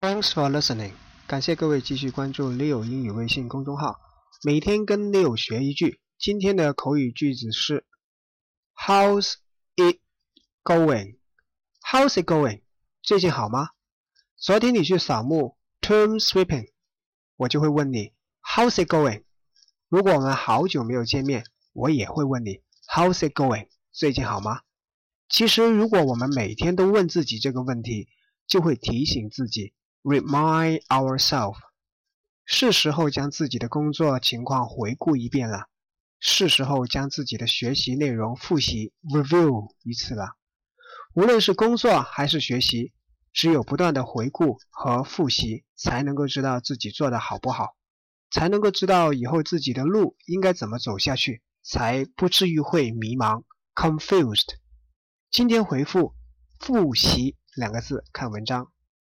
Thanks for listening，感谢各位继续关注 Leo 英语微信公众号，每天跟 Leo 学一句。今天的口语句子是 How's it going？How's it going？最近好吗？昨天你去扫墓 Tomb sweeping，我就会问你 How's it going？如果我们好久没有见面，我也会问你 How's it going？最近好吗？其实，如果我们每天都问自己这个问题，就会提醒自己，remind ourselves，是时候将自己的工作情况回顾一遍了，是时候将自己的学习内容复习 review 一次了。无论是工作还是学习，只有不断的回顾和复习，才能够知道自己做的好不好，才能够知道以后自己的路应该怎么走下去，才不至于会迷茫 confused。今天回复“复习”两个字，看文章。